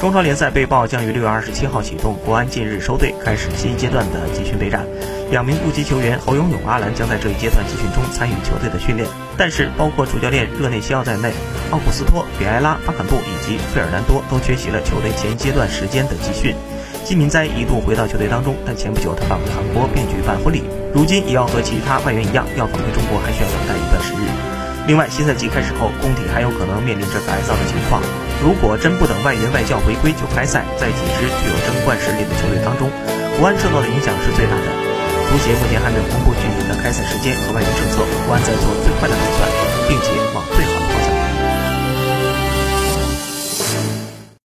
中超联赛被曝将于六月二十七号启动，国安近日收队，开始新一阶段的集训备战。两名部级球员侯永永、阿兰将在这一阶段集训中参与球队的训练。但是，包括主教练热内西奥在内，奥古斯托、比埃拉、巴坎布以及费尔南多都缺席了球队前阶段时间的集训。基敏哉一度回到球队当中，但前不久他返回韩国并举办婚礼，如今也要和其他外援一样，要返回中国还需要等待一段时日。另外，新赛季开始后，工体还有可能面临着改造的情况。如果真不等外援外教回归就开赛，在几支具有争冠实力的球队当中，国安受到的影响是最大的。足协目前还没有公布具体的开赛时间和外援政策，国安在做最坏的打算，